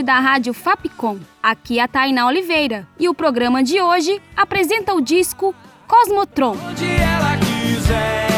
Ouvinte da Rádio Fapcom. Aqui é a Tainá Oliveira e o programa de hoje apresenta o disco Cosmotron. onde ela quiser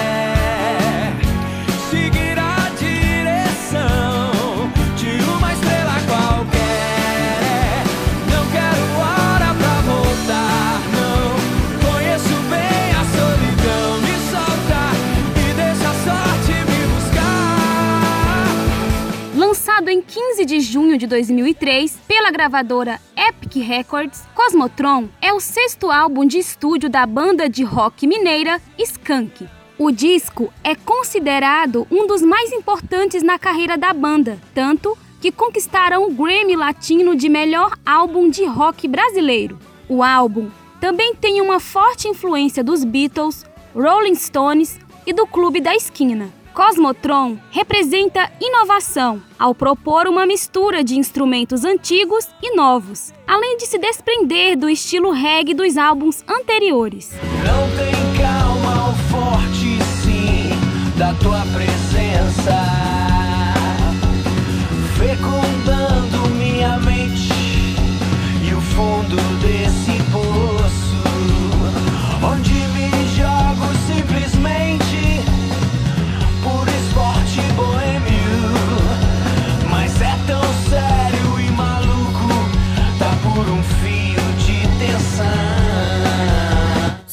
15 de junho de 2003 pela gravadora Epic Records, Cosmotron é o sexto álbum de estúdio da banda de rock mineira Skank. O disco é considerado um dos mais importantes na carreira da banda, tanto que conquistaram o Grammy Latino de melhor álbum de rock brasileiro. O álbum também tem uma forte influência dos Beatles, Rolling Stones e do Clube da Esquina. Cosmotron representa inovação ao propor uma mistura de instrumentos antigos e novos, além de se desprender do estilo reggae dos álbuns anteriores. Não tem calma forte sim da tua presença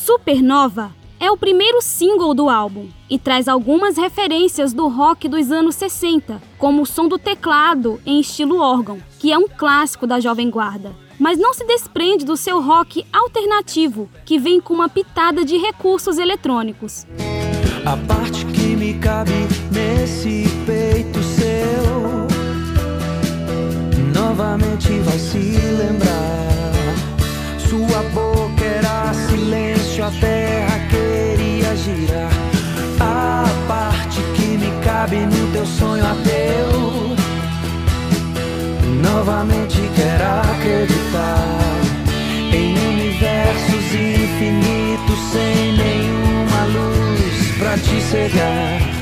Supernova é o primeiro single do álbum e traz algumas referências do rock dos anos 60, como o som do teclado em estilo órgão, que é um clássico da Jovem Guarda. Mas não se desprende do seu rock alternativo, que vem com uma pitada de recursos eletrônicos. A parte que me cabe nesse peito seu Novamente vai se lembrar terra queria girar. A parte que me cabe no teu sonho ateu. Novamente quero acreditar Em universos infinitos sem nenhuma luz pra te cegar.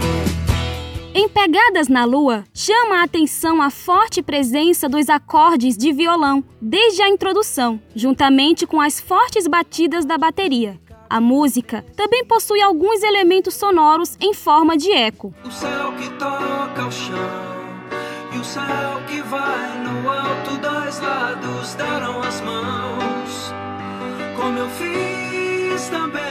Em Pegadas na Lua, chama a atenção a forte presença dos acordes de violão desde a introdução, juntamente com as fortes batidas da bateria. A música também possui alguns elementos sonoros em forma de eco. O céu que toca o chão e o céu que vai no alto, dois lados deram as mãos, como eu fiz também,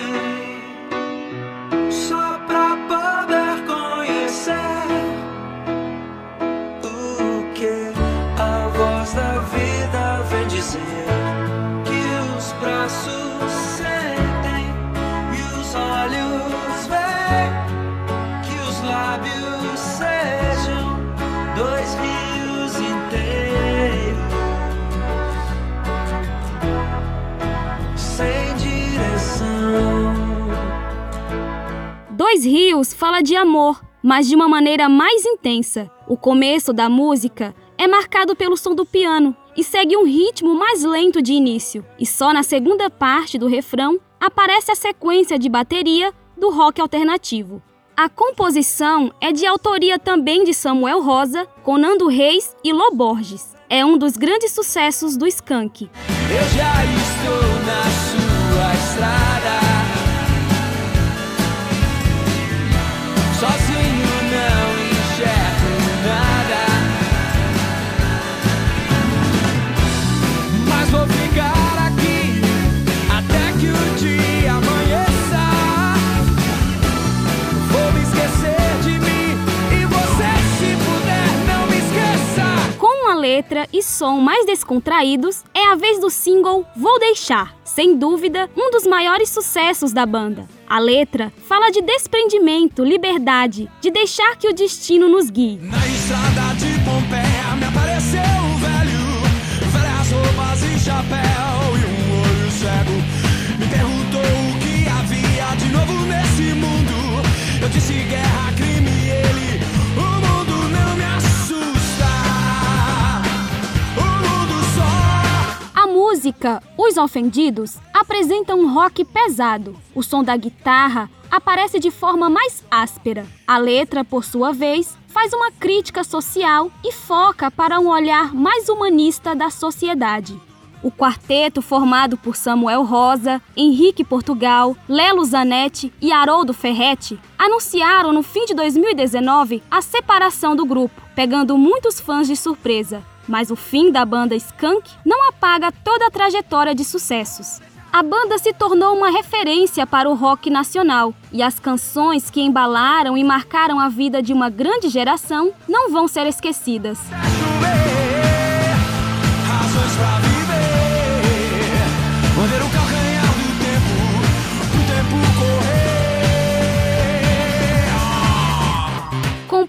Dois Rios fala de amor, mas de uma maneira mais intensa. O começo da música é marcado pelo som do piano e segue um ritmo mais lento de início, e só na segunda parte do refrão aparece a sequência de bateria do rock alternativo. A composição é de autoria também de Samuel Rosa, com Nando Reis e Lô Borges. É um dos grandes sucessos do Skank. Letra e som mais descontraídos, é a vez do single Vou Deixar, sem dúvida um dos maiores sucessos da banda. A letra fala de desprendimento, liberdade, de deixar que o destino nos guie. Na estrada de Pompeia me apareceu o velho, velhas roupas e chapéu e um olho cego. Me perguntou o que havia de novo nesse mundo. Eu disse guerra, música Os Ofendidos apresenta um rock pesado. O som da guitarra aparece de forma mais áspera. A letra, por sua vez, faz uma crítica social e foca para um olhar mais humanista da sociedade. O quarteto, formado por Samuel Rosa, Henrique Portugal, Lelo Zanetti e Haroldo Ferretti, anunciaram no fim de 2019 a separação do grupo, pegando muitos fãs de surpresa. Mas o fim da banda Skunk não apaga toda a trajetória de sucessos. A banda se tornou uma referência para o rock nacional e as canções que embalaram e marcaram a vida de uma grande geração não vão ser esquecidas.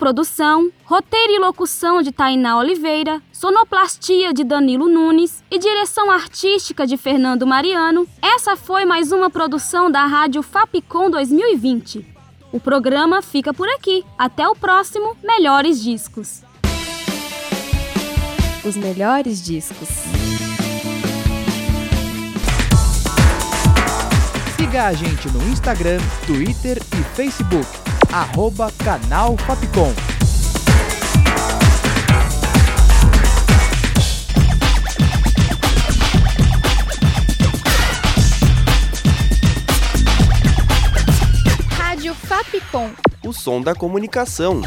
Produção, roteiro e locução de Tainá Oliveira, sonoplastia de Danilo Nunes e direção artística de Fernando Mariano, essa foi mais uma produção da Rádio Fapcom 2020. O programa fica por aqui. Até o próximo Melhores Discos. Os melhores discos. Siga a gente no Instagram, Twitter e Facebook. Arroba Canal Fapcom. Rádio Fapcom. O som da comunicação.